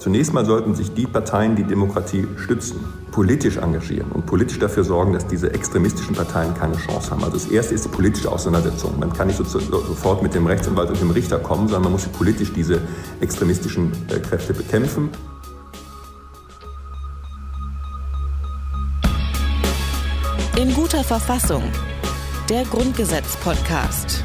Zunächst mal sollten sich die Parteien, die Demokratie stützen, politisch engagieren und politisch dafür sorgen, dass diese extremistischen Parteien keine Chance haben. Also das erste ist die politische Auseinandersetzung. Man kann nicht so sofort mit dem Rechtsanwalt und dem Richter kommen, sondern man muss politisch diese extremistischen äh, Kräfte bekämpfen. In guter Verfassung. Der Grundgesetz-Podcast.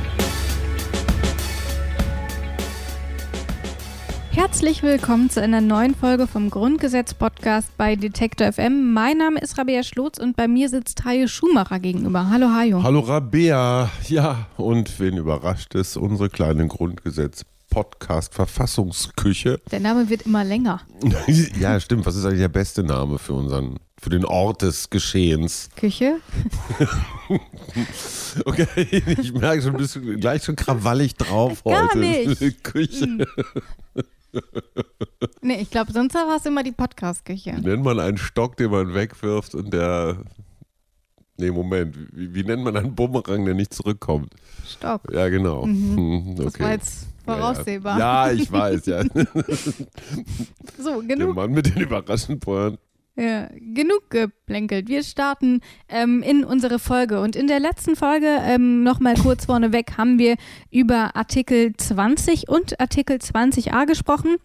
Herzlich willkommen zu einer neuen Folge vom Grundgesetz-Podcast bei Detektor FM. Mein Name ist Rabea Schlotz und bei mir sitzt Hajo Schumacher gegenüber. Hallo Hajo. Hallo Rabea. Ja, und wen überrascht es? Unsere kleine Grundgesetz-Podcast-Verfassungsküche. Der Name wird immer länger. ja, stimmt. Was ist eigentlich der beste Name für unseren für den Ort des Geschehens. Küche? okay, ich merke schon, du bist gleich schon krawallig drauf Gar heute. Nicht. Küche. Hm. Nee, ich glaube, sonst war es immer die Podcast-Küche. Nennt man einen Stock, den man wegwirft und der. Nee, Moment. Wie, wie nennt man einen Bumerang, der nicht zurückkommt? Stock. Ja, genau. Mhm. Okay. Das war jetzt voraussehbar. Ja, ja. ja ich weiß, ja. so, genug. Der Mann mit den überraschenden Pointen. Ja, genug geplänkelt. Wir starten ähm, in unsere Folge. Und in der letzten Folge, ähm, nochmal kurz vorneweg, haben wir über Artikel 20 und Artikel 20a gesprochen.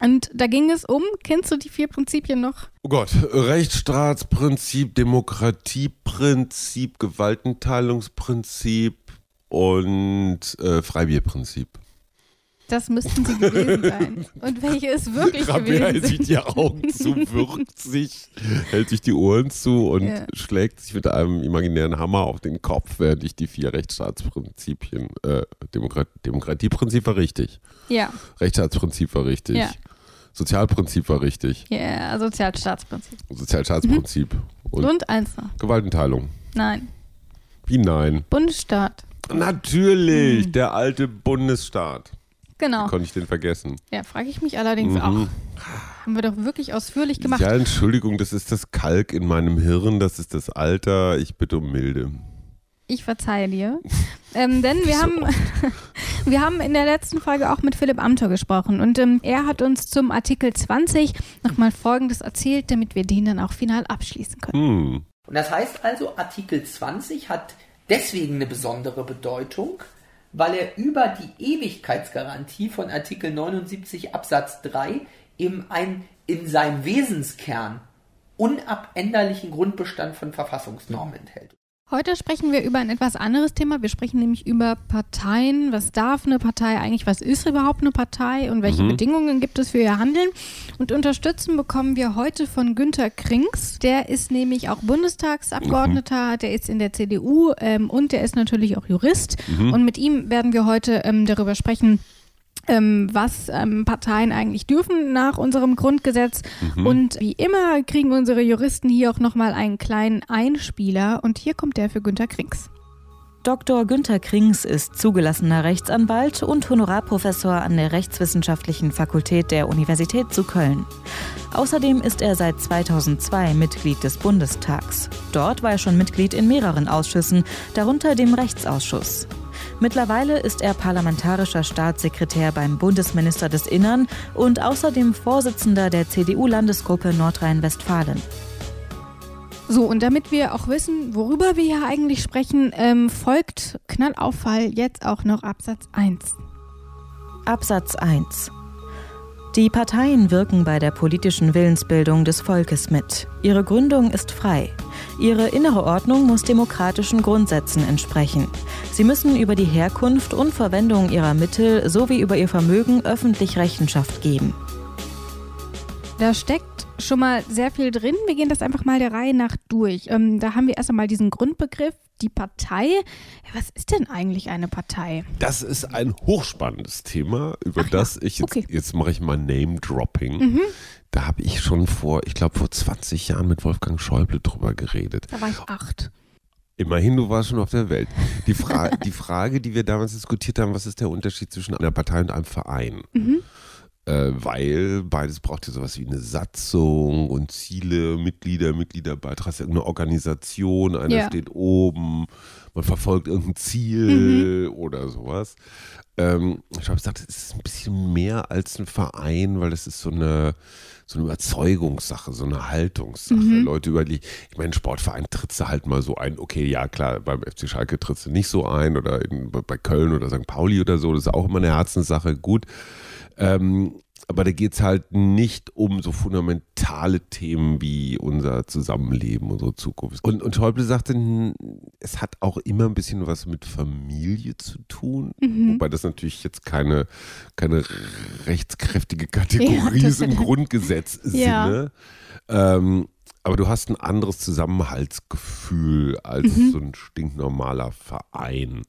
Und da ging es um, kennst du die vier Prinzipien noch? Oh Gott, Rechtsstaatsprinzip, Demokratieprinzip, Gewaltenteilungsprinzip und äh, Freibierprinzip. Das müssten sie gewesen sein. Und welche ist wirklich Rabea gewesen sieht die Augen zu, würgt sich, hält sich die Ohren zu und ja. schlägt sich mit einem imaginären Hammer auf den Kopf, während ich die vier Rechtsstaatsprinzipien, äh, Demokrat Demokratieprinzip war richtig. Ja. Rechtsstaatsprinzip war richtig. Ja. Sozialprinzip war richtig. Ja, Sozialstaatsprinzip. Sozialstaatsprinzip. Mhm. Und, und eins noch. Gewaltenteilung. Nein. Wie nein? Bundesstaat. Natürlich, mhm. der alte Bundesstaat. Genau. Wie konnte ich den vergessen? Ja, frage ich mich allerdings mhm. auch. Haben wir doch wirklich ausführlich gemacht. Ja, Entschuldigung, das ist das Kalk in meinem Hirn, das ist das Alter. Ich bitte um Milde. Ich verzeihe dir. ähm, denn wir, so haben, wir haben in der letzten Folge auch mit Philipp Amthor gesprochen und ähm, er hat uns zum Artikel 20 nochmal Folgendes erzählt, damit wir den dann auch final abschließen können. Hm. Und das heißt also, Artikel 20 hat deswegen eine besondere Bedeutung, weil er über die Ewigkeitsgarantie von Artikel 79 Absatz 3 eben einen in seinem Wesenskern unabänderlichen Grundbestand von Verfassungsnormen enthält. Heute sprechen wir über ein etwas anderes Thema. Wir sprechen nämlich über Parteien. Was darf eine Partei eigentlich? Was ist überhaupt eine Partei? Und welche mhm. Bedingungen gibt es für ihr Handeln? Und unterstützen bekommen wir heute von Günter Krings. Der ist nämlich auch Bundestagsabgeordneter, mhm. der ist in der CDU ähm, und der ist natürlich auch Jurist. Mhm. Und mit ihm werden wir heute ähm, darüber sprechen, was ähm, Parteien eigentlich dürfen nach unserem Grundgesetz. Mhm. Und wie immer kriegen unsere Juristen hier auch nochmal einen kleinen Einspieler. Und hier kommt der für Günter Krings. Dr. Günter Krings ist zugelassener Rechtsanwalt und Honorarprofessor an der Rechtswissenschaftlichen Fakultät der Universität zu Köln. Außerdem ist er seit 2002 Mitglied des Bundestags. Dort war er schon Mitglied in mehreren Ausschüssen, darunter dem Rechtsausschuss. Mittlerweile ist er parlamentarischer Staatssekretär beim Bundesminister des Innern und außerdem Vorsitzender der CDU-Landesgruppe Nordrhein-Westfalen. So, und damit wir auch wissen, worüber wir hier eigentlich sprechen, ähm, folgt Knallauffall jetzt auch noch Absatz 1. Absatz 1 die Parteien wirken bei der politischen Willensbildung des Volkes mit. Ihre Gründung ist frei. Ihre innere Ordnung muss demokratischen Grundsätzen entsprechen. Sie müssen über die Herkunft und Verwendung ihrer Mittel sowie über ihr Vermögen öffentlich Rechenschaft geben. Da steckt schon mal sehr viel drin. Wir gehen das einfach mal der Reihe nach durch. Ähm, da haben wir erst einmal diesen Grundbegriff, die Partei. Was ist denn eigentlich eine Partei? Das ist ein hochspannendes Thema, über Ach das ja. ich jetzt, okay. jetzt mache ich mal Name-Dropping. Mhm. Da habe ich schon vor, ich glaube vor 20 Jahren mit Wolfgang Schäuble drüber geredet. Da war ich acht. Immerhin, du warst schon auf der Welt. Die, Fra die Frage, die wir damals diskutiert haben, was ist der Unterschied zwischen einer Partei und einem Verein? Mhm äh, weil beides braucht ja sowas wie eine Satzung und Ziele, Mitglieder, Mitgliederbeitrag, eine Organisation, einer ja. steht oben, man verfolgt irgendein Ziel mhm. oder sowas. Ähm, ich habe gesagt, es ist ein bisschen mehr als ein Verein, weil das ist so eine so eine Überzeugungssache, so eine Haltungssache. Mhm. Leute über die, ich meine, Sportverein trittst du halt mal so ein, okay, ja klar, beim FC Schalke trittst du nicht so ein oder in, bei Köln oder St. Pauli oder so, das ist auch immer eine Herzenssache, gut. Ähm, aber da geht es halt nicht um so fundamentale Themen wie unser Zusammenleben, unsere Zukunft. Und, und Schäuble sagte, es hat auch immer ein bisschen was mit Familie zu tun. Mhm. Wobei das natürlich jetzt keine, keine rechtskräftige Kategorie ja, ist im Grundgesetz-Sinne. Ja. Ähm, aber du hast ein anderes Zusammenhaltsgefühl als mhm. so ein stinknormaler Verein.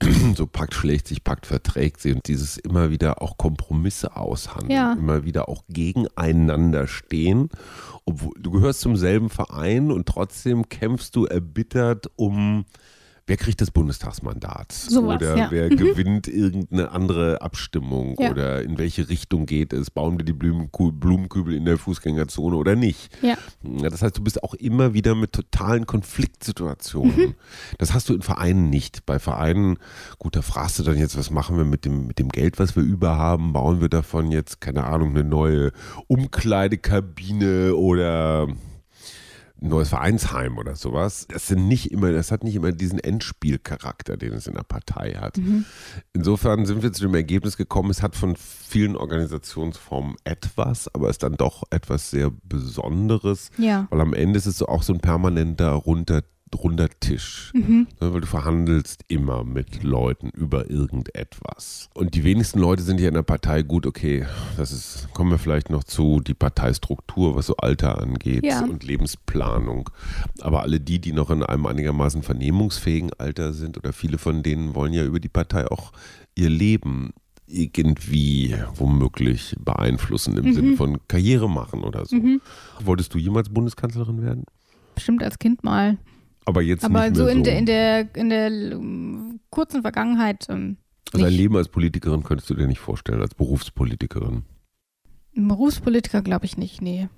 so Pakt schlägt sich, Pakt verträgt sie und dieses immer wieder auch Kompromisse aushandeln, ja. immer wieder auch gegeneinander stehen. Obwohl du gehörst zum selben Verein und trotzdem kämpfst du erbittert um wer kriegt das Bundestagsmandat? Sowas, oder ja. wer gewinnt irgendeine andere Abstimmung? Ja. Oder in welche Richtung geht es? Bauen wir die Blumenkübel in der Fußgängerzone oder nicht? Ja. Das heißt, du bist auch immer wieder mit totalen Konfliktsituationen. Mhm. Das hast du in Vereinen nicht. Bei Vereinen, gut, da fragst du dann jetzt, was machen wir mit dem, mit dem Geld, was wir überhaben? Bauen wir davon jetzt, keine Ahnung, eine neue Umkleidekabine oder neues Vereinsheim oder sowas. Das sind nicht immer, das hat nicht immer diesen Endspielcharakter, den es in der Partei hat. Mhm. Insofern sind wir zu dem Ergebnis gekommen, es hat von vielen Organisationsformen etwas, aber es ist dann doch etwas sehr Besonderes, ja. weil am Ende ist es auch so ein permanenter runter runder Tisch, mhm. ne, weil du verhandelst immer mit Leuten über irgendetwas. Und die wenigsten Leute sind hier in der Partei gut, okay, das ist, kommen wir vielleicht noch zu, die Parteistruktur, was so Alter angeht ja. und Lebensplanung. Aber alle die, die noch in einem einigermaßen vernehmungsfähigen Alter sind oder viele von denen wollen ja über die Partei auch ihr Leben irgendwie womöglich beeinflussen im mhm. Sinne von Karriere machen oder so. Mhm. Wolltest du jemals Bundeskanzlerin werden? Bestimmt als Kind mal. Aber jetzt Aber nicht so, mehr in, Der, in der, in der kurzen Vergangenheit. Ähm, also ein Leben als Politikerin könntest du dir nicht vorstellen, als Berufspolitikerin. Berufspolitiker glaube ich nicht, nee.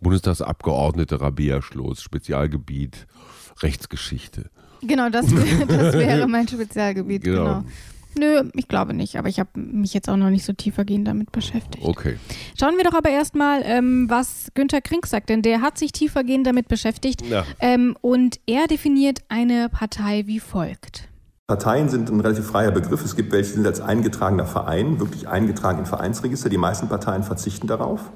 Bundestagsabgeordnete Rabea Schloss, Spezialgebiet Rechtsgeschichte. Genau, das, das wäre mein Spezialgebiet, genau. genau. Nö, ich glaube nicht, aber ich habe mich jetzt auch noch nicht so tiefergehend damit beschäftigt. Okay. Schauen wir doch aber erstmal, ähm, was Günter Krink sagt, denn der hat sich tiefergehend damit beschäftigt ja. ähm, und er definiert eine Partei wie folgt. Parteien sind ein relativ freier Begriff. Es gibt welche, die sind als eingetragener Verein, wirklich eingetragen im Vereinsregister. Die meisten Parteien verzichten darauf.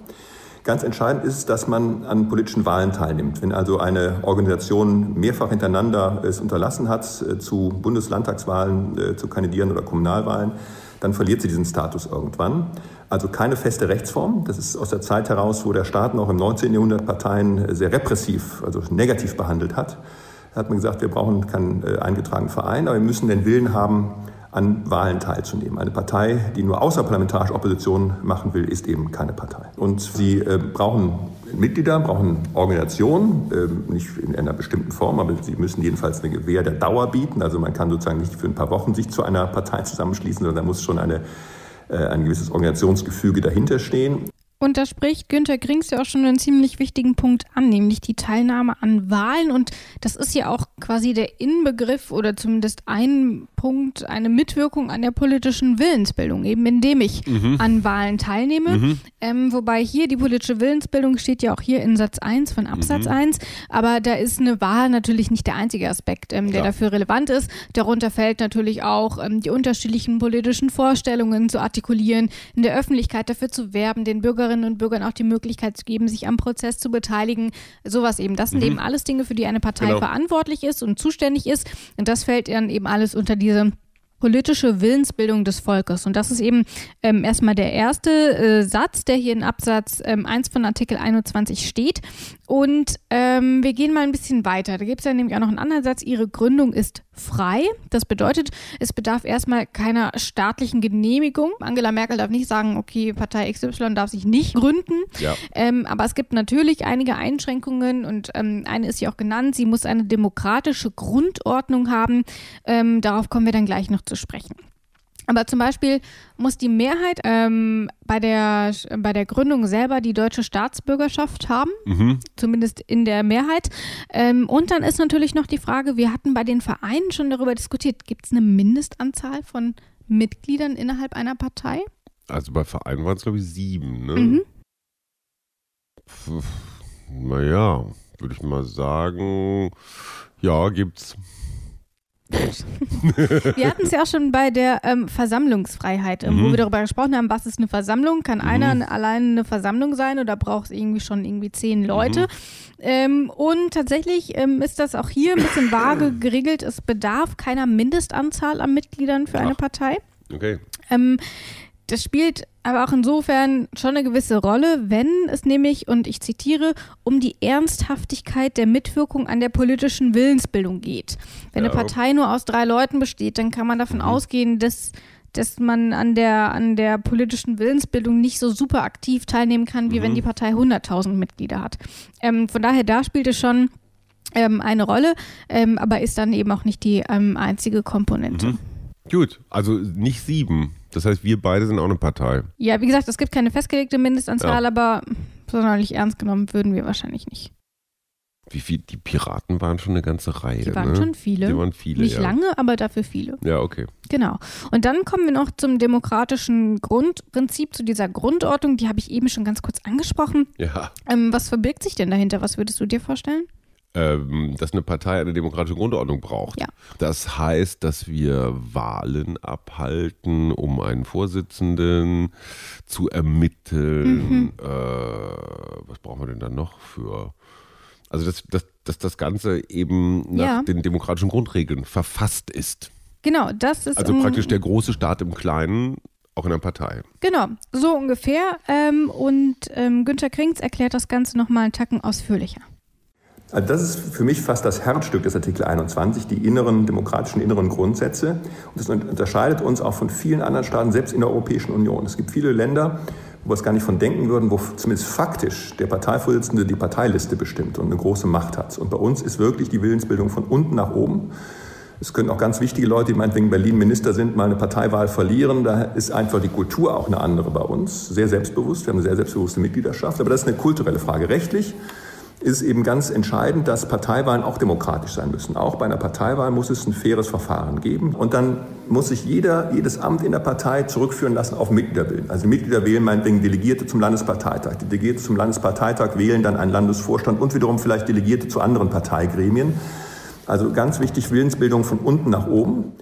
Ganz entscheidend ist, dass man an politischen Wahlen teilnimmt. Wenn also eine Organisation mehrfach hintereinander es unterlassen hat, äh, zu Bundeslandtagswahlen äh, zu kandidieren oder Kommunalwahlen, dann verliert sie diesen Status irgendwann. Also keine feste Rechtsform. Das ist aus der Zeit heraus, wo der Staat noch im 19. Jahrhundert Parteien sehr repressiv, also negativ behandelt hat. Da hat man gesagt, wir brauchen keinen äh, eingetragenen Verein, aber wir müssen den Willen haben, an Wahlen teilzunehmen. Eine Partei, die nur außerparlamentarische Opposition machen will, ist eben keine Partei. Und sie äh, brauchen Mitglieder, brauchen Organisationen, äh, nicht in einer bestimmten Form, aber sie müssen jedenfalls eine Gewähr der Dauer bieten. Also man kann sozusagen nicht für ein paar Wochen sich zu einer Partei zusammenschließen, sondern da muss schon eine, äh, ein gewisses Organisationsgefüge dahinter stehen. Und da spricht Günter Grings ja auch schon einen ziemlich wichtigen Punkt an, nämlich die Teilnahme an Wahlen. Und das ist ja auch quasi der Inbegriff oder zumindest ein Punkt, eine Mitwirkung an der politischen Willensbildung, eben indem ich mhm. an Wahlen teilnehme. Mhm. Ähm, wobei hier die politische Willensbildung steht ja auch hier in Satz 1 von Absatz mhm. 1. Aber da ist eine Wahl natürlich nicht der einzige Aspekt, ähm, der ja. dafür relevant ist. Darunter fällt natürlich auch ähm, die unterschiedlichen politischen Vorstellungen zu artikulieren, in der Öffentlichkeit dafür zu werben, den Bürger Bürgerinnen und Bürgern auch die Möglichkeit zu geben, sich am Prozess zu beteiligen. Sowas eben. Das sind mhm. eben alles Dinge, für die eine Partei genau. verantwortlich ist und zuständig ist. Und das fällt dann eben alles unter diese politische Willensbildung des Volkes. Und das ist eben ähm, erstmal der erste äh, Satz, der hier in Absatz ähm, 1 von Artikel 21 steht. Und ähm, wir gehen mal ein bisschen weiter. Da gibt es ja nämlich auch noch einen anderen Satz. Ihre Gründung ist frei. Das bedeutet, es bedarf erstmal keiner staatlichen Genehmigung. Angela Merkel darf nicht sagen, okay, Partei XY darf sich nicht gründen. Ja. Ähm, aber es gibt natürlich einige Einschränkungen und ähm, eine ist ja auch genannt. Sie muss eine demokratische Grundordnung haben. Ähm, darauf kommen wir dann gleich noch zu sprechen. Aber zum Beispiel muss die Mehrheit ähm, bei, der, bei der Gründung selber die deutsche Staatsbürgerschaft haben, mhm. zumindest in der Mehrheit. Ähm, und dann ist natürlich noch die Frage, wir hatten bei den Vereinen schon darüber diskutiert, gibt es eine Mindestanzahl von Mitgliedern innerhalb einer Partei? Also bei Vereinen waren es, glaube ich, sieben, ne? Mhm. Naja, würde ich mal sagen, ja, gibt's. wir hatten es ja auch schon bei der ähm, Versammlungsfreiheit, ähm, mhm. wo wir darüber gesprochen haben, was ist eine Versammlung? Kann mhm. einer allein eine Versammlung sein oder braucht es irgendwie schon irgendwie zehn Leute? Mhm. Ähm, und tatsächlich ähm, ist das auch hier ein bisschen vage geregelt. Es bedarf keiner Mindestanzahl an Mitgliedern für Ach. eine Partei. Okay. Ähm, das spielt aber auch insofern schon eine gewisse Rolle, wenn es nämlich, und ich zitiere, um die Ernsthaftigkeit der Mitwirkung an der politischen Willensbildung geht. Wenn ja. eine Partei nur aus drei Leuten besteht, dann kann man davon mhm. ausgehen, dass dass man an der, an der politischen Willensbildung nicht so super aktiv teilnehmen kann, wie mhm. wenn die Partei 100.000 Mitglieder hat. Ähm, von daher, da spielt es schon ähm, eine Rolle, ähm, aber ist dann eben auch nicht die ähm, einzige Komponente. Mhm. Gut, also nicht sieben. Das heißt, wir beide sind auch eine Partei. Ja, wie gesagt, es gibt keine festgelegte Mindestanzahl, ja. aber sonderlich ernst genommen würden wir wahrscheinlich nicht. Wie viel? Die Piraten waren schon eine ganze Reihe. Die waren ne? schon viele. Die waren viele. Nicht ja. lange, aber dafür viele. Ja, okay. Genau. Und dann kommen wir noch zum demokratischen Grundprinzip, zu dieser Grundordnung. Die habe ich eben schon ganz kurz angesprochen. Ja. Ähm, was verbirgt sich denn dahinter? Was würdest du dir vorstellen? Ähm, dass eine Partei eine demokratische Grundordnung braucht. Ja. Das heißt, dass wir Wahlen abhalten, um einen Vorsitzenden zu ermitteln. Mhm. Äh, was brauchen wir denn dann noch für? Also, dass, dass, dass das Ganze eben nach ja. den demokratischen Grundregeln verfasst ist. Genau, das ist. Also praktisch der große Staat im Kleinen auch in der Partei. Genau, so ungefähr. Ähm, und ähm, Günter Krings erklärt das Ganze nochmal einen Tacken ausführlicher. Also das ist für mich fast das Herzstück des Artikel 21, die inneren demokratischen inneren Grundsätze. Und das unterscheidet uns auch von vielen anderen Staaten, selbst in der Europäischen Union. Es gibt viele Länder, wo wir es gar nicht von denken würden, wo zumindest faktisch der Parteivorsitzende die Parteiliste bestimmt und eine große Macht hat. Und bei uns ist wirklich die Willensbildung von unten nach oben. Es können auch ganz wichtige Leute, die meinetwegen Berlin Minister sind, mal eine Parteiwahl verlieren. Da ist einfach die Kultur auch eine andere bei uns. Sehr selbstbewusst. Wir haben eine sehr selbstbewusste Mitgliedschaft. Aber das ist eine kulturelle Frage. Rechtlich ist eben ganz entscheidend, dass Parteiwahlen auch demokratisch sein müssen. Auch bei einer Parteiwahl muss es ein faires Verfahren geben. Und dann muss sich jeder, jedes Amt in der Partei zurückführen lassen auf Mitgliederwillen. Also Mitglieder wählen meinetwegen Delegierte zum Landesparteitag. Die Delegierte zum Landesparteitag wählen dann einen Landesvorstand und wiederum vielleicht Delegierte zu anderen Parteigremien. Also ganz wichtig, Willensbildung von unten nach oben.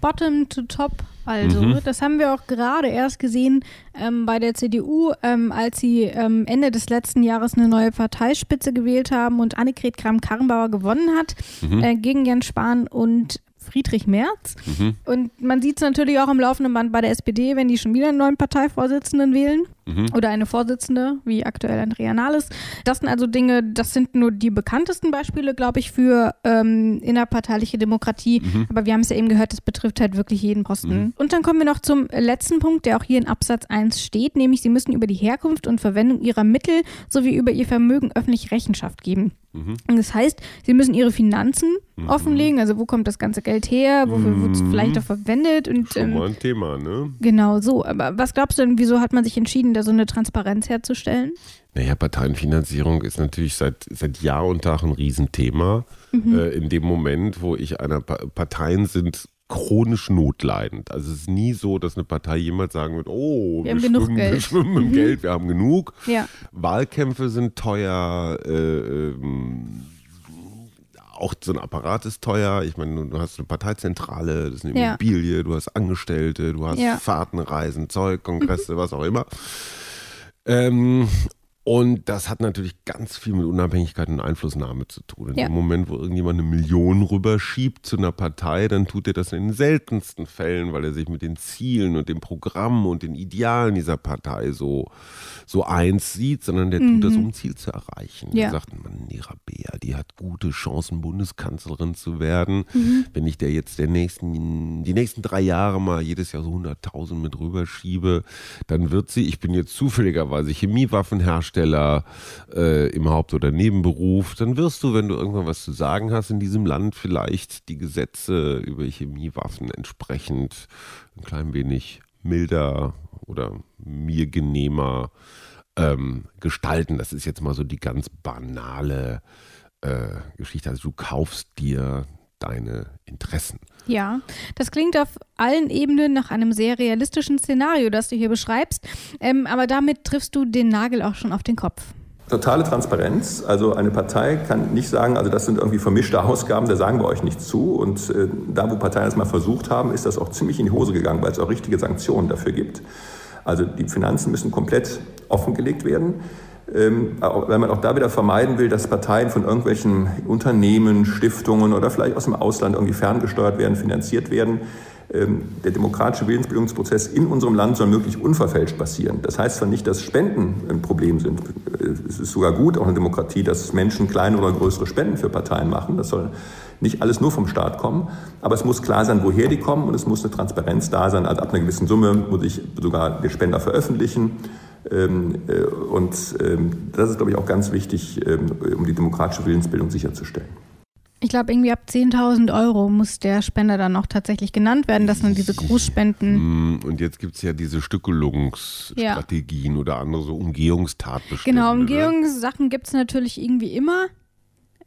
Bottom to Top. Also, mhm. das haben wir auch gerade erst gesehen ähm, bei der CDU, ähm, als sie ähm, Ende des letzten Jahres eine neue Parteispitze gewählt haben und Annegret Kramp-Karrenbauer gewonnen hat mhm. äh, gegen Jens Spahn und Friedrich Merz. Mhm. Und man sieht es natürlich auch im laufenden Band bei der SPD, wenn die schon wieder einen neuen Parteivorsitzenden wählen mhm. oder eine Vorsitzende, wie aktuell Andrea Nahles. Das sind also Dinge, das sind nur die bekanntesten Beispiele, glaube ich, für ähm, innerparteiliche Demokratie. Mhm. Aber wir haben es ja eben gehört, das betrifft halt wirklich jeden Posten. Mhm. Und dann kommen wir noch zum letzten Punkt, der auch hier in Absatz 1 steht, nämlich sie müssen über die Herkunft und Verwendung ihrer Mittel sowie über ihr Vermögen öffentlich Rechenschaft geben. Mhm. Das heißt, sie müssen ihre Finanzen mhm. offenlegen, also wo kommt das ganze Geld her, wofür wird es mhm. vielleicht auch verwendet. Und, Schon ähm, mal ein Thema, ne? Genau so. Aber was glaubst du denn, wieso hat man sich entschieden, da so eine Transparenz herzustellen? Naja, Parteienfinanzierung ist natürlich seit, seit Jahr und Tag ein Riesenthema. Mhm. Äh, in dem Moment, wo ich einer pa Parteien sind chronisch notleidend. Also es ist nie so, dass eine Partei jemals sagen wird, oh, wir, wir, schwimmen, wir schwimmen, im mhm. Geld, wir haben genug. Ja. Wahlkämpfe sind teuer, äh, ähm, auch so ein Apparat ist teuer. Ich meine, du hast eine Parteizentrale, das ist eine Immobilie, ja. du hast Angestellte, du hast ja. Fahrten, Reisen, Zeug, Kongresse, mhm. was auch immer. Ähm, und das hat natürlich ganz viel mit Unabhängigkeit und Einflussnahme zu tun. In ja. dem Moment, wo irgendjemand eine Million rüberschiebt zu einer Partei, dann tut er das in den seltensten Fällen, weil er sich mit den Zielen und dem Programm und den Idealen dieser Partei so, so eins sieht, sondern der mhm. tut das, um ein Ziel zu erreichen. Ja. Er sagt, man, Nera Bea, die hat gute Chancen, Bundeskanzlerin zu werden. Mhm. Wenn ich der jetzt der nächsten, die nächsten drei Jahre mal jedes Jahr so 100.000 mit rüberschiebe, dann wird sie, ich bin jetzt zufälligerweise Chemiewaffenhersteller, Angestellter äh, im Haupt- oder Nebenberuf, dann wirst du, wenn du irgendwann was zu sagen hast in diesem Land, vielleicht die Gesetze über Chemiewaffen entsprechend ein klein wenig milder oder mir genehmer ähm, gestalten. Das ist jetzt mal so die ganz banale äh, Geschichte. Also du kaufst dir deine Interessen. Ja, das klingt auf allen Ebenen nach einem sehr realistischen Szenario, das du hier beschreibst. Ähm, aber damit triffst du den Nagel auch schon auf den Kopf. Totale Transparenz. Also eine Partei kann nicht sagen, also das sind irgendwie vermischte Ausgaben, da sagen wir euch nichts zu. Und äh, da, wo Parteien das mal versucht haben, ist das auch ziemlich in die Hose gegangen, weil es auch richtige Sanktionen dafür gibt. Also die Finanzen müssen komplett offengelegt werden. Ähm, weil man auch da wieder vermeiden will, dass Parteien von irgendwelchen Unternehmen, Stiftungen oder vielleicht aus dem Ausland irgendwie ferngesteuert werden, finanziert werden. Ähm, der demokratische Willensbildungsprozess in unserem Land soll möglichst unverfälscht passieren. Das heißt zwar nicht, dass Spenden ein Problem sind. Es ist sogar gut, auch in der Demokratie, dass Menschen kleine oder größere Spenden für Parteien machen. Das soll nicht alles nur vom Staat kommen. Aber es muss klar sein, woher die kommen und es muss eine Transparenz da sein. Also ab einer gewissen Summe muss ich sogar den Spender veröffentlichen. Ähm, äh, und ähm, das ist, glaube ich, auch ganz wichtig, ähm, um die demokratische Willensbildung sicherzustellen. Ich glaube, irgendwie ab 10.000 Euro muss der Spender dann auch tatsächlich genannt werden, dass man diese Großspenden. Mm, und jetzt gibt es ja diese Stückelungsstrategien ja. oder andere so Umgehungstatbestände. Genau, ne? Umgehungssachen gibt es natürlich irgendwie immer.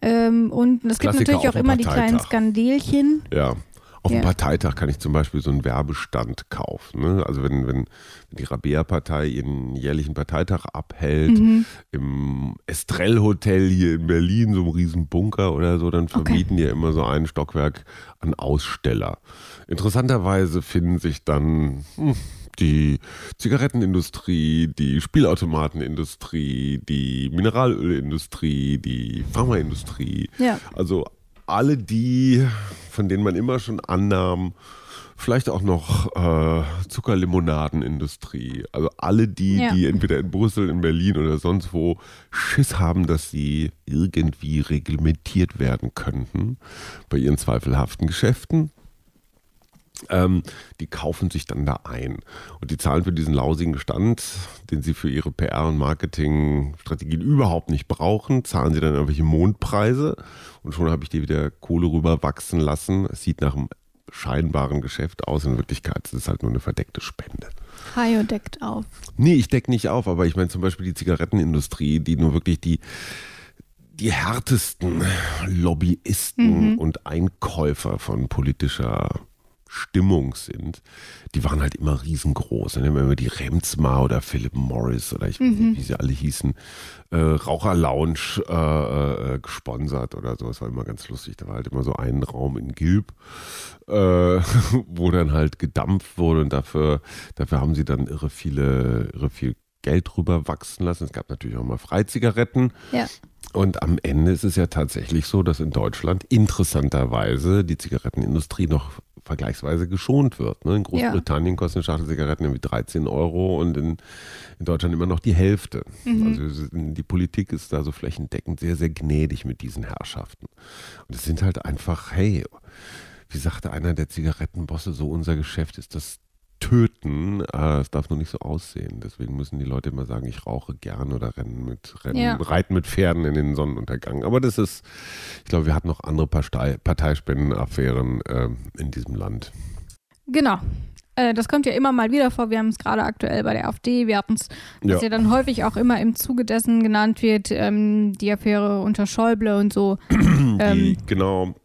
Ähm, und es gibt natürlich auch immer die kleinen Skandelchen. Ja. Auf ja. dem Parteitag kann ich zum Beispiel so einen Werbestand kaufen. Ne? Also wenn, wenn die Rabea-Partei ihren jährlichen Parteitag abhält, mhm. im Estrell-Hotel hier in Berlin, so einem riesen Bunker oder so, dann vermieten okay. die ja immer so ein Stockwerk an Aussteller. Interessanterweise finden sich dann hm, die Zigarettenindustrie, die Spielautomatenindustrie, die Mineralölindustrie, die Pharmaindustrie. Ja. Also alle die, von denen man immer schon annahm, vielleicht auch noch äh, Zuckerlimonadenindustrie. Also alle die, ja. die entweder in Brüssel, in Berlin oder sonst wo Schiss haben, dass sie irgendwie reglementiert werden könnten bei ihren zweifelhaften Geschäften ähm, die kaufen sich dann da ein. Und die zahlen für diesen lausigen Stand, den sie für ihre PR- und Marketingstrategien überhaupt nicht brauchen, zahlen sie dann irgendwelche Mondpreise. Und schon habe ich die wieder Kohle rüber wachsen lassen. Es sieht nach einem scheinbaren Geschäft aus. In Wirklichkeit ist es halt nur eine verdeckte Spende. Hajo deckt auf. Nee, ich decke nicht auf, aber ich meine zum Beispiel die Zigarettenindustrie, die nur wirklich die die härtesten Lobbyisten mhm. und Einkäufer von politischer Stimmung sind, die waren halt immer riesengroß. Dann haben wir immer die Remsmar oder Philip Morris oder ich weiß nicht, mhm. wie sie alle hießen, äh, Raucher Lounge äh, äh, gesponsert oder so. Das war immer ganz lustig. Da war halt immer so ein Raum in Gilb, äh, wo dann halt gedampft wurde und dafür, dafür haben sie dann irre viele, irre viel Geld drüber wachsen lassen. Es gab natürlich auch mal Freizigaretten. Ja. Und am Ende ist es ja tatsächlich so, dass in Deutschland interessanterweise die Zigarettenindustrie noch vergleichsweise geschont wird. Ne? In Großbritannien ja. kosten eine Schachtel Zigaretten irgendwie 13 Euro und in, in Deutschland immer noch die Hälfte. Mhm. Also die Politik ist da so flächendeckend sehr, sehr gnädig mit diesen Herrschaften. Und es sind halt einfach, hey, wie sagte einer der Zigarettenbosse, so unser Geschäft ist das töten. Äh, es darf nur nicht so aussehen. Deswegen müssen die Leute immer sagen, ich rauche gern oder rennen mit, rennen, ja. reiten mit Pferden in den Sonnenuntergang. Aber das ist, ich glaube, wir hatten noch andere Partei, Parteispendenaffären äh, in diesem Land. Genau. Äh, das kommt ja immer mal wieder vor. Wir haben es gerade aktuell bei der AfD. Wir hatten es, was ja. ja. dann häufig auch immer im Zuge dessen genannt wird, ähm, die Affäre unter Schäuble und so. Die, ähm, genau.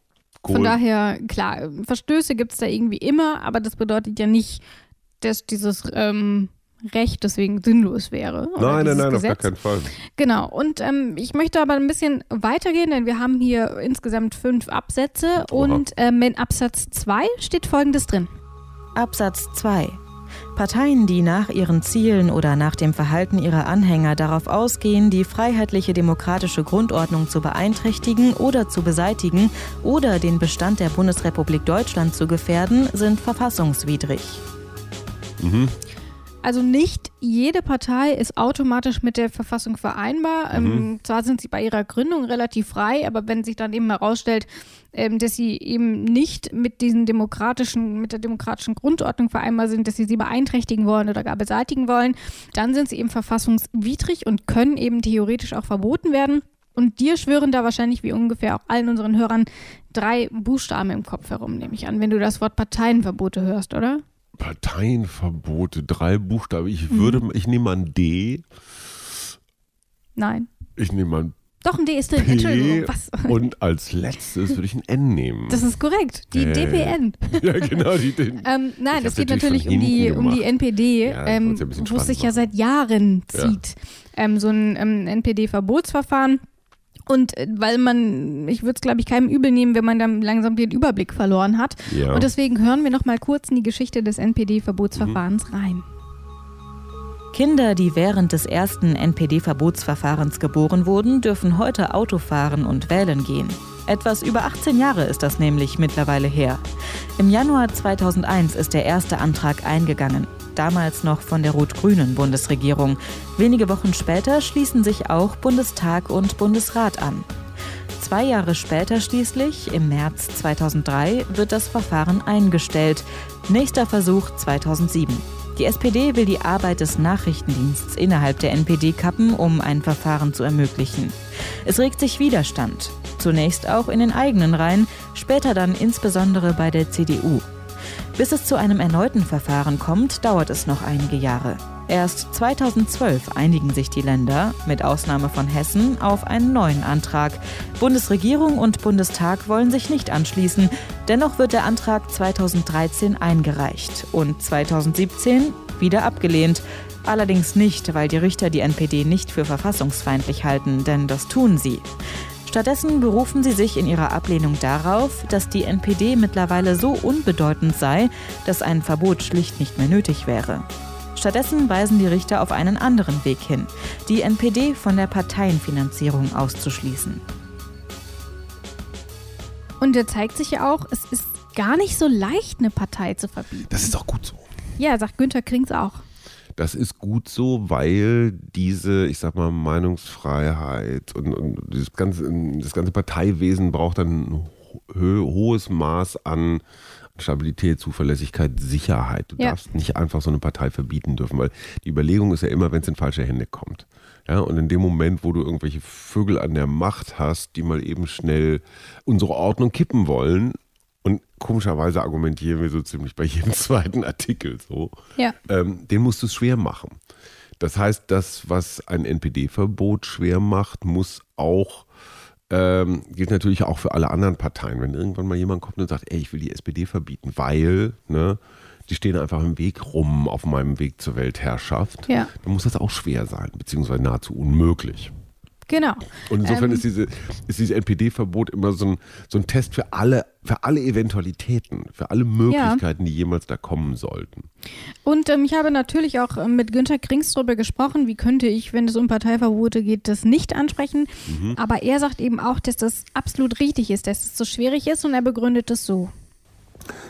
Cool. Von daher, klar, Verstöße gibt es da irgendwie immer, aber das bedeutet ja nicht, dass dieses ähm, Recht deswegen sinnlos wäre. Nein, nein, nein, Gesetz. auf gar keinen Fall. Genau. Und ähm, ich möchte aber ein bisschen weitergehen, denn wir haben hier insgesamt fünf Absätze Oha. und ähm, in Absatz 2 steht folgendes drin. Absatz 2. Parteien, die nach ihren Zielen oder nach dem Verhalten ihrer Anhänger darauf ausgehen, die freiheitliche demokratische Grundordnung zu beeinträchtigen oder zu beseitigen oder den Bestand der Bundesrepublik Deutschland zu gefährden, sind verfassungswidrig. Mhm. Also nicht jede Partei ist automatisch mit der Verfassung vereinbar. Ähm, mhm. Ähm, zwar sind sie bei ihrer Gründung relativ frei, aber wenn sich dann eben herausstellt, ähm, dass sie eben nicht mit diesen demokratischen, mit der demokratischen Grundordnung vereinbar sind, dass sie sie beeinträchtigen wollen oder gar beseitigen wollen, dann sind sie eben verfassungswidrig und können eben theoretisch auch verboten werden. Und dir schwören da wahrscheinlich wie ungefähr auch allen unseren Hörern drei Buchstaben im Kopf herum, nehme ich an, wenn du das Wort Parteienverbote hörst, oder? Parteienverbote, drei Buchstaben. Ich würde, mhm. ich nehme an D. Nein. Ich nehme an doch, ein D ist drin. P Entschuldigung. Was? Und als letztes würde ich ein N nehmen. Das ist korrekt. Die äh. DPN. Ja, genau. Die, den, ähm, nein, es geht natürlich um die, um die NPD, ja, ähm, wo es sich ja seit Jahren zieht. Ja. Ähm, so ein ähm, NPD-Verbotsverfahren. Und äh, weil man, ich würde es glaube ich keinem übel nehmen, wenn man dann langsam den Überblick verloren hat. Ja. Und deswegen hören wir noch mal kurz in die Geschichte des NPD-Verbotsverfahrens mhm. rein. Kinder, die während des ersten NPD-Verbotsverfahrens geboren wurden, dürfen heute Auto fahren und wählen gehen. Etwas über 18 Jahre ist das nämlich mittlerweile her. Im Januar 2001 ist der erste Antrag eingegangen, damals noch von der rot-grünen Bundesregierung. Wenige Wochen später schließen sich auch Bundestag und Bundesrat an. Zwei Jahre später schließlich, im März 2003, wird das Verfahren eingestellt. Nächster Versuch 2007. Die SPD will die Arbeit des Nachrichtendienstes innerhalb der NPD kappen, um ein Verfahren zu ermöglichen. Es regt sich Widerstand. Zunächst auch in den eigenen Reihen, später dann insbesondere bei der CDU. Bis es zu einem erneuten Verfahren kommt, dauert es noch einige Jahre. Erst 2012 einigen sich die Länder, mit Ausnahme von Hessen, auf einen neuen Antrag. Bundesregierung und Bundestag wollen sich nicht anschließen. Dennoch wird der Antrag 2013 eingereicht und 2017 wieder abgelehnt. Allerdings nicht, weil die Richter die NPD nicht für verfassungsfeindlich halten, denn das tun sie. Stattdessen berufen sie sich in ihrer Ablehnung darauf, dass die NPD mittlerweile so unbedeutend sei, dass ein Verbot schlicht nicht mehr nötig wäre. Stattdessen weisen die Richter auf einen anderen Weg hin, die NPD von der Parteienfinanzierung auszuschließen. Und da zeigt sich ja auch, es ist gar nicht so leicht, eine Partei zu verbieten. Das ist auch gut so. Ja, sagt Günther Krings auch. Das ist gut so, weil diese, ich sag mal, Meinungsfreiheit und, und das, ganze, das ganze Parteiwesen braucht dann ein hohes Maß an Stabilität, Zuverlässigkeit, Sicherheit. Du ja. darfst nicht einfach so eine Partei verbieten dürfen, weil die Überlegung ist ja immer, wenn es in falsche Hände kommt. Ja, und in dem Moment, wo du irgendwelche Vögel an der Macht hast, die mal eben schnell unsere Ordnung kippen wollen, und komischerweise argumentieren wir so ziemlich bei jedem zweiten Artikel so, ja. ähm, den musst du es schwer machen. Das heißt, das, was ein NPD-Verbot schwer macht, muss auch ähm, gilt natürlich auch für alle anderen Parteien. Wenn irgendwann mal jemand kommt und sagt, ey, ich will die SPD verbieten, weil, ne, die stehen einfach im Weg rum auf meinem Weg zur Weltherrschaft, ja. dann muss das auch schwer sein, beziehungsweise nahezu unmöglich. Genau. Und insofern ähm, ist, diese, ist dieses NPD-Verbot immer so ein, so ein Test für alle, für alle Eventualitäten, für alle Möglichkeiten, ja. die jemals da kommen sollten. Und ähm, ich habe natürlich auch ähm, mit Günter Krings darüber gesprochen, wie könnte ich, wenn es um Parteiverbote geht, das nicht ansprechen. Mhm. Aber er sagt eben auch, dass das absolut richtig ist, dass es so schwierig ist und er begründet es so.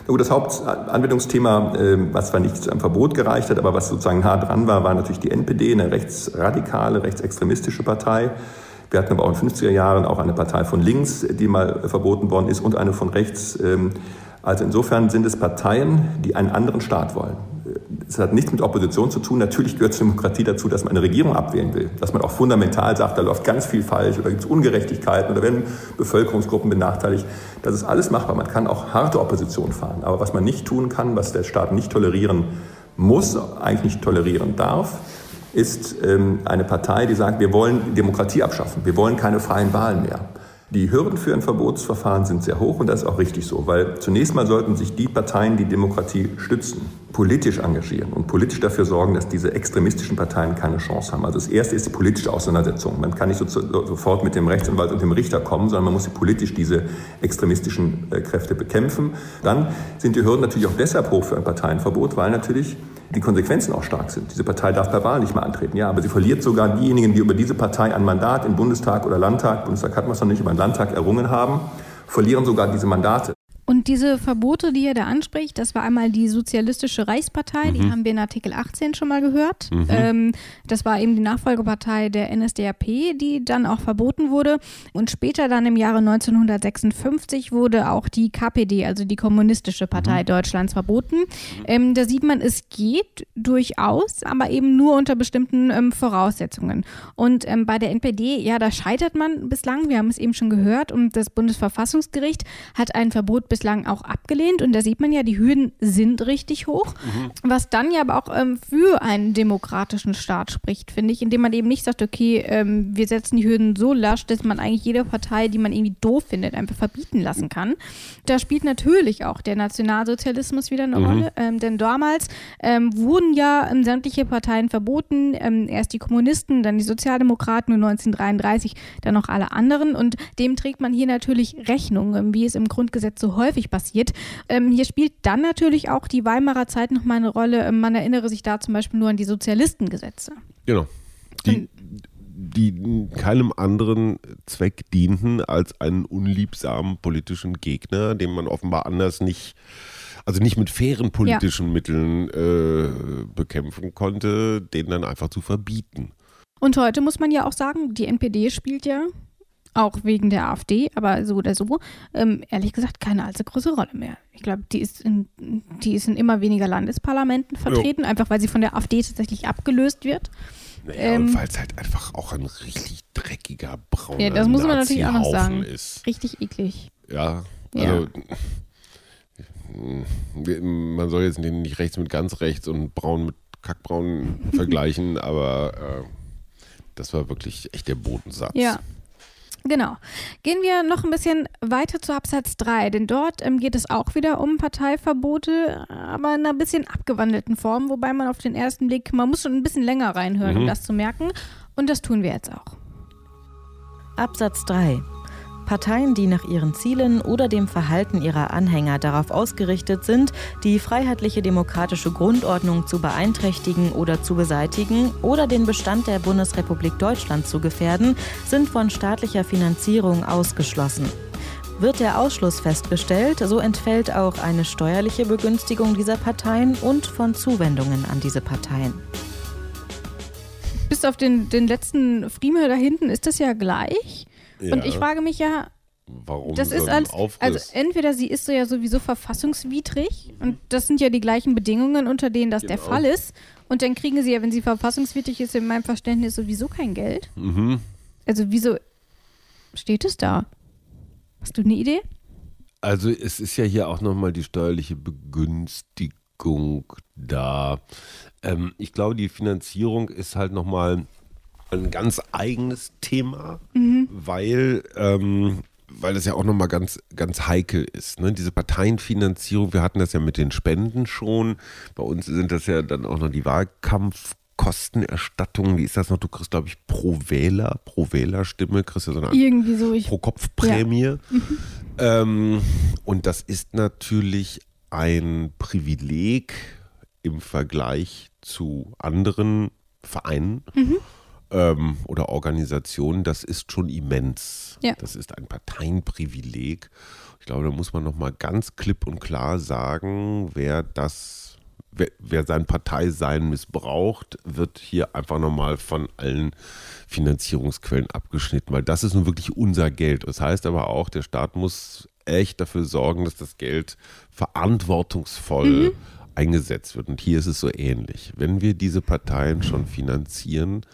Gut, das Hauptanwendungsthema, ähm, was zwar nicht einem Verbot gereicht hat, aber was sozusagen nah dran war, war natürlich die NPD, eine rechtsradikale, rechtsextremistische Partei. Wir hatten aber auch in den 50er Jahren auch eine Partei von links, die mal verboten worden ist, und eine von rechts. Ähm, also insofern sind es Parteien, die einen anderen Staat wollen es hat nichts mit Opposition zu tun. Natürlich gehört zur Demokratie dazu, dass man eine Regierung abwählen will. Dass man auch fundamental sagt, da läuft ganz viel falsch oder gibt es Ungerechtigkeiten oder werden Bevölkerungsgruppen benachteiligt. Das ist alles machbar. Man kann auch harte Opposition fahren. Aber was man nicht tun kann, was der Staat nicht tolerieren muss, eigentlich nicht tolerieren darf, ist ähm, eine Partei, die sagt, wir wollen Demokratie abschaffen. Wir wollen keine freien Wahlen mehr. Die Hürden für ein Verbotsverfahren sind sehr hoch und das ist auch richtig so, weil zunächst mal sollten sich die Parteien, die Demokratie stützen, politisch engagieren und politisch dafür sorgen, dass diese extremistischen Parteien keine Chance haben. Also das erste ist die politische Auseinandersetzung. Man kann nicht so, sofort mit dem Rechtsanwalt und dem Richter kommen, sondern man muss politisch diese extremistischen äh, Kräfte bekämpfen. Dann sind die Hürden natürlich auch deshalb hoch für ein Parteienverbot, weil natürlich die Konsequenzen auch stark sind. Diese Partei darf per Wahl nicht mehr antreten. Ja, aber sie verliert sogar diejenigen, die über diese Partei ein Mandat im Bundestag oder Landtag, Bundestag hat man es noch nicht, aber im Landtag errungen haben, verlieren sogar diese Mandate. Und diese Verbote, die er da anspricht, das war einmal die Sozialistische Reichspartei, mhm. die haben wir in Artikel 18 schon mal gehört. Mhm. Ähm, das war eben die Nachfolgepartei der NSDAP, die dann auch verboten wurde. Und später dann im Jahre 1956 wurde auch die KPD, also die Kommunistische Partei mhm. Deutschlands, verboten. Ähm, da sieht man, es geht durchaus, aber eben nur unter bestimmten ähm, Voraussetzungen. Und ähm, bei der NPD, ja, da scheitert man bislang. Wir haben es eben schon gehört. Und das Bundesverfassungsgericht hat ein Verbot bislang auch abgelehnt. Und da sieht man ja, die Hürden sind richtig hoch. Mhm. Was dann ja aber auch ähm, für einen demokratischen Staat spricht, finde ich, indem man eben nicht sagt, okay, ähm, wir setzen die Hürden so lasch, dass man eigentlich jede Partei, die man irgendwie doof findet, einfach verbieten lassen kann. Da spielt natürlich auch der Nationalsozialismus wieder eine mhm. Rolle. Ähm, denn damals ähm, wurden ja ähm, sämtliche Parteien verboten. Ähm, erst die Kommunisten, dann die Sozialdemokraten und 1933 dann noch alle anderen. Und dem trägt man hier natürlich Rechnung, wie es im Grundgesetz so häufig passiert. Ähm, hier spielt dann natürlich auch die Weimarer Zeit noch mal eine Rolle. Ähm, man erinnere sich da zum Beispiel nur an die Sozialistengesetze. Genau. Die, die keinem anderen Zweck dienten als einen unliebsamen politischen Gegner, den man offenbar anders nicht also nicht mit fairen politischen ja. Mitteln äh, bekämpfen konnte, den dann einfach zu verbieten. Und heute muss man ja auch sagen, die NPD spielt ja auch wegen der AfD, aber so oder so, ähm, ehrlich gesagt, keine allzu große Rolle mehr. Ich glaube, die ist in, die ist in immer weniger Landesparlamenten vertreten, jo. einfach weil sie von der AfD tatsächlich abgelöst wird. Naja, ähm, und weil es halt einfach auch ein richtig dreckiger, brauner Ja, das muss man natürlich auch noch sagen. Ist. Richtig eklig. Ja, also ja. man soll jetzt nicht rechts mit ganz rechts und braun mit kackbraun vergleichen, aber äh, das war wirklich echt der Bodensatz. Ja. Genau. Gehen wir noch ein bisschen weiter zu Absatz 3, denn dort ähm, geht es auch wieder um Parteiverbote, aber in einer bisschen abgewandelten Form, wobei man auf den ersten Blick, man muss schon ein bisschen länger reinhören, mhm. um das zu merken. Und das tun wir jetzt auch. Absatz 3. Parteien, die nach ihren Zielen oder dem Verhalten ihrer Anhänger darauf ausgerichtet sind, die freiheitliche demokratische Grundordnung zu beeinträchtigen oder zu beseitigen oder den Bestand der Bundesrepublik Deutschland zu gefährden, sind von staatlicher Finanzierung ausgeschlossen. Wird der Ausschluss festgestellt, so entfällt auch eine steuerliche Begünstigung dieser Parteien und von Zuwendungen an diese Parteien. Bis auf den, den letzten Friemel da hinten ist das ja gleich. Ja. Und ich frage mich ja, Warum das ist als, also entweder sie ist so ja sowieso verfassungswidrig und das sind ja die gleichen Bedingungen, unter denen das genau. der Fall ist. Und dann kriegen sie ja, wenn sie verfassungswidrig ist, in meinem Verständnis sowieso kein Geld. Mhm. Also wieso steht es da? Hast du eine Idee? Also es ist ja hier auch nochmal die steuerliche Begünstigung da. Ähm, ich glaube, die Finanzierung ist halt nochmal ein ganz eigenes Thema, mhm. weil, ähm, weil es ja auch nochmal ganz, ganz heikel ist. Ne? Diese Parteienfinanzierung, wir hatten das ja mit den Spenden schon. Bei uns sind das ja dann auch noch die Wahlkampfkostenerstattungen. Wie ist das noch? Du kriegst, glaube ich, pro Wähler, pro Wählerstimme, kriegst du so eine Irgendwie so, ich, pro Kopfprämie. Ja. Mhm. Ähm, und das ist natürlich ein Privileg im Vergleich zu anderen Vereinen. Mhm ähm, oder Organisationen, das ist schon immens. Ja. Das ist ein Parteienprivileg. Ich glaube, da muss man nochmal ganz klipp und klar sagen, wer das, wer, wer sein Parteisein missbraucht, wird hier einfach nochmal von allen Finanzierungsquellen abgeschnitten, weil das ist nun wirklich unser Geld. Das heißt aber auch, der Staat muss echt dafür sorgen, dass das Geld verantwortungsvoll mhm. eingesetzt wird. Und hier ist es so ähnlich. Wenn wir diese Parteien schon finanzieren,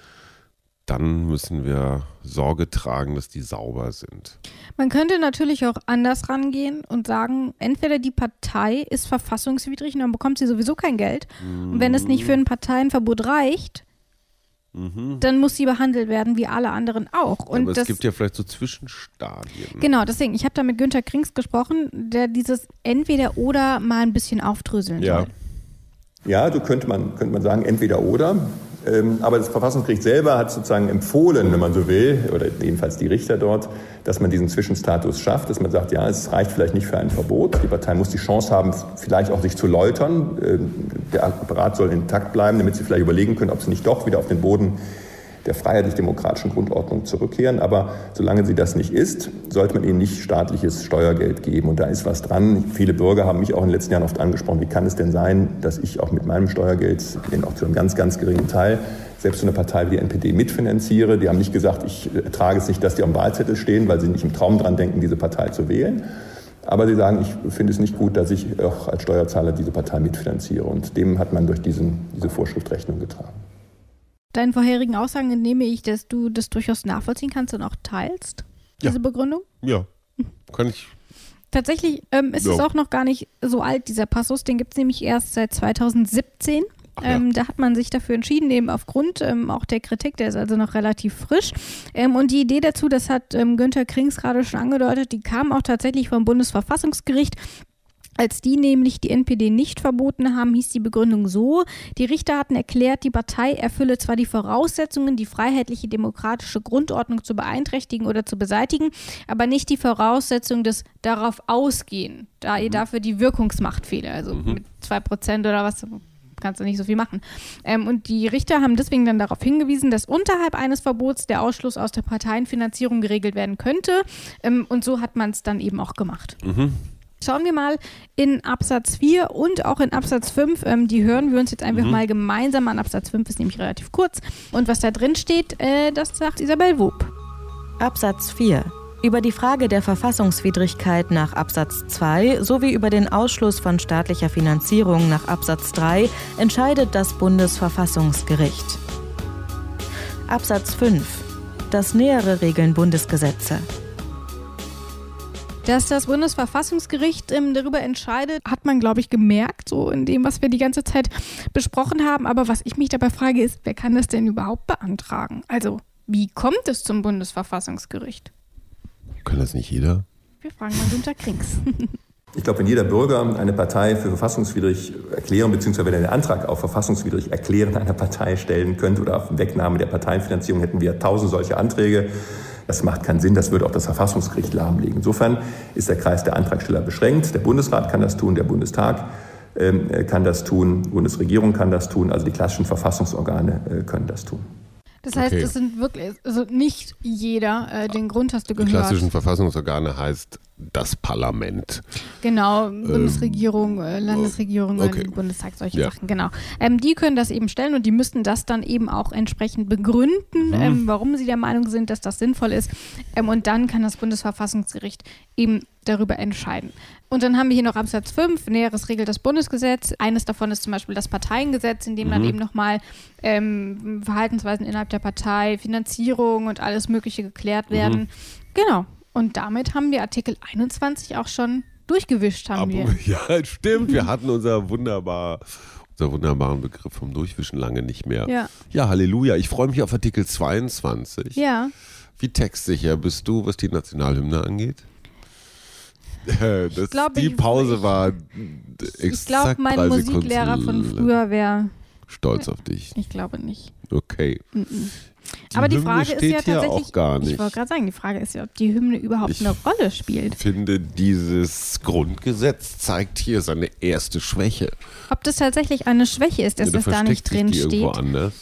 dann müssen wir Sorge tragen, dass die sauber sind. Man könnte natürlich auch anders rangehen und sagen, entweder die Partei ist verfassungswidrig und dann bekommt sie sowieso kein Geld. Mhm. Und wenn es nicht für ein Parteienverbot reicht, mhm. dann muss sie behandelt werden wie alle anderen auch. Und Aber es das, gibt ja vielleicht so Zwischenstadien. Genau, deswegen, ich habe da mit Günter Krings gesprochen, der dieses entweder oder mal ein bisschen aufdröseln ja. soll. Ja, so könnte man, könnte man sagen, entweder oder. Ähm, aber das Verfassungsgericht selber hat sozusagen empfohlen, wenn man so will, oder jedenfalls die Richter dort, dass man diesen Zwischenstatus schafft, dass man sagt, ja, es reicht vielleicht nicht für ein Verbot. Die Partei muss die Chance haben, vielleicht auch sich zu läutern. Ähm, der Apparat soll intakt bleiben, damit sie vielleicht überlegen können, ob sie nicht doch wieder auf den Boden der freiheitlich-demokratischen Grundordnung zurückkehren. Aber solange sie das nicht ist, sollte man ihnen nicht staatliches Steuergeld geben. Und da ist was dran. Viele Bürger haben mich auch in den letzten Jahren oft angesprochen, wie kann es denn sein, dass ich auch mit meinem Steuergeld, den auch zu einem ganz, ganz geringen Teil, selbst so eine Partei wie die NPD mitfinanziere. Die haben nicht gesagt, ich trage es nicht, dass die am Wahlzettel stehen, weil sie nicht im Traum dran denken, diese Partei zu wählen. Aber sie sagen, ich finde es nicht gut, dass ich auch als Steuerzahler diese Partei mitfinanziere. Und dem hat man durch diesen, diese Vorschrift Rechnung getragen. Deinen vorherigen Aussagen entnehme ich, dass du das durchaus nachvollziehen kannst und auch teilst, diese ja. Begründung? Ja, kann ich. Tatsächlich ähm, ist ja. es auch noch gar nicht so alt, dieser Passus. Den gibt es nämlich erst seit 2017. Ähm, ja. Da hat man sich dafür entschieden, eben aufgrund ähm, auch der Kritik, der ist also noch relativ frisch. Ähm, und die Idee dazu, das hat ähm, Günther Krings gerade schon angedeutet, die kam auch tatsächlich vom Bundesverfassungsgericht. Als die nämlich die NPD nicht verboten haben, hieß die Begründung so, die Richter hatten erklärt, die Partei erfülle zwar die Voraussetzungen, die freiheitliche demokratische Grundordnung zu beeinträchtigen oder zu beseitigen, aber nicht die Voraussetzung des darauf ausgehen, da ihr mhm. dafür die Wirkungsmacht fehle. Also mhm. mit zwei Prozent oder was kannst du nicht so viel machen. Ähm, und die Richter haben deswegen dann darauf hingewiesen, dass unterhalb eines Verbots der Ausschluss aus der Parteienfinanzierung geregelt werden könnte. Ähm, und so hat man es dann eben auch gemacht. Mhm. Schauen wir mal in Absatz 4 und auch in Absatz 5. Ähm, die hören wir uns jetzt einfach mhm. mal gemeinsam an. Absatz 5 ist nämlich relativ kurz. Und was da drin steht, äh, das sagt Isabel Wob. Absatz 4. Über die Frage der Verfassungswidrigkeit nach Absatz 2 sowie über den Ausschluss von staatlicher Finanzierung nach Absatz 3 entscheidet das Bundesverfassungsgericht. Absatz 5. Das Nähere regeln Bundesgesetze. Dass das Bundesverfassungsgericht ähm, darüber entscheidet, hat man, glaube ich, gemerkt, so in dem, was wir die ganze Zeit besprochen haben. Aber was ich mich dabei frage, ist, wer kann das denn überhaupt beantragen? Also, wie kommt es zum Bundesverfassungsgericht? Kann das nicht jeder? Wir fragen mal Günter Krings. Ich glaube, wenn jeder Bürger eine Partei für verfassungswidrig erklären, beziehungsweise wenn er einen Antrag auf verfassungswidrig erklären einer Partei stellen könnte oder auf Wegnahme der Parteienfinanzierung, hätten wir tausend solche Anträge. Das macht keinen Sinn, das würde auch das Verfassungsgericht lahmlegen. Insofern ist der Kreis der Antragsteller beschränkt. Der Bundesrat kann das tun, der Bundestag ähm, kann das tun, die Bundesregierung kann das tun, also die klassischen Verfassungsorgane äh, können das tun. Das heißt, okay. es sind wirklich, also nicht jeder, äh, den Grund hast du gehört. Die klassischen Verfassungsorgane heißt das Parlament. Genau, Bundesregierung, ähm, äh, Landesregierung, okay. Bundestag, solche ja. Sachen, genau. Ähm, die können das eben stellen und die müssten das dann eben auch entsprechend begründen, mhm. ähm, warum sie der Meinung sind, dass das sinnvoll ist. Ähm, und dann kann das Bundesverfassungsgericht eben darüber entscheiden. Und dann haben wir hier noch Absatz 5, Näheres regelt das Bundesgesetz. Eines davon ist zum Beispiel das Parteiengesetz, in dem mhm. dann eben nochmal ähm, Verhaltensweisen innerhalb der Partei, Finanzierung und alles Mögliche geklärt werden. Mhm. Genau. Und damit haben wir Artikel 21 auch schon durchgewischt, haben Aber, wir. Ja, stimmt. Wir hatten unser wunderbar unser wunderbaren Begriff vom Durchwischen lange nicht mehr. Ja, ja Halleluja. Ich freue mich auf Artikel 22. Ja. Wie textsicher bist du, was die Nationalhymne angeht? Das, glaub, die Pause ich, war Ich glaube, mein Musiklehrer von früher wäre stolz auf dich. Ich glaube nicht. Okay. Mm -mm. Die Aber die Hymne Frage ist ja tatsächlich, ich wollte gerade sagen, die Frage ist ja, ob die Hymne überhaupt ich eine Rolle spielt. Ich finde, dieses Grundgesetz zeigt hier seine erste Schwäche. Ob das tatsächlich eine Schwäche ist, dass ja, das da nicht drin steht.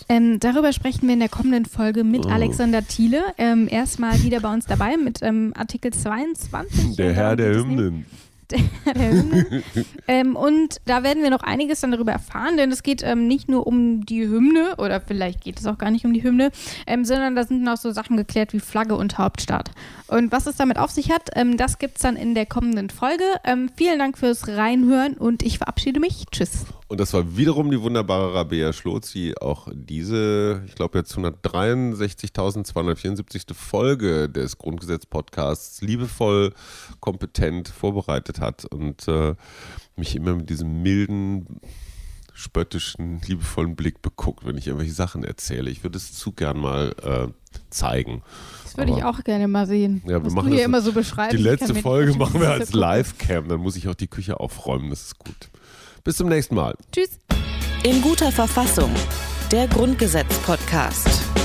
Ähm, darüber sprechen wir in der kommenden Folge mit oh. Alexander Thiele. Ähm, erstmal wieder bei uns dabei mit ähm, Artikel 22. Der Herr der Hymnen. der Hymne. ähm, und da werden wir noch einiges dann darüber erfahren, denn es geht ähm, nicht nur um die Hymne, oder vielleicht geht es auch gar nicht um die Hymne, ähm, sondern da sind noch so Sachen geklärt wie Flagge und Hauptstadt. Und was es damit auf sich hat, ähm, das gibt es dann in der kommenden Folge. Ähm, vielen Dank fürs Reinhören und ich verabschiede mich. Tschüss. Und das war wiederum die wunderbare Rabea Schlotz, die auch diese, ich glaube jetzt 163.274. Folge des Grundgesetz-Podcasts liebevoll, kompetent vorbereitet hat und äh, mich immer mit diesem milden, spöttischen, liebevollen Blick beguckt, wenn ich irgendwelche Sachen erzähle. Ich würde es zu gern mal äh, zeigen. Das würde ich auch gerne mal sehen. Ja, wir machen du hier immer so beschreiben. Die letzte Folge machen wir als Live-Cam, dann muss ich auch die Küche aufräumen, das ist gut. Bis zum nächsten Mal. Tschüss. In guter Verfassung. Der Grundgesetz-Podcast.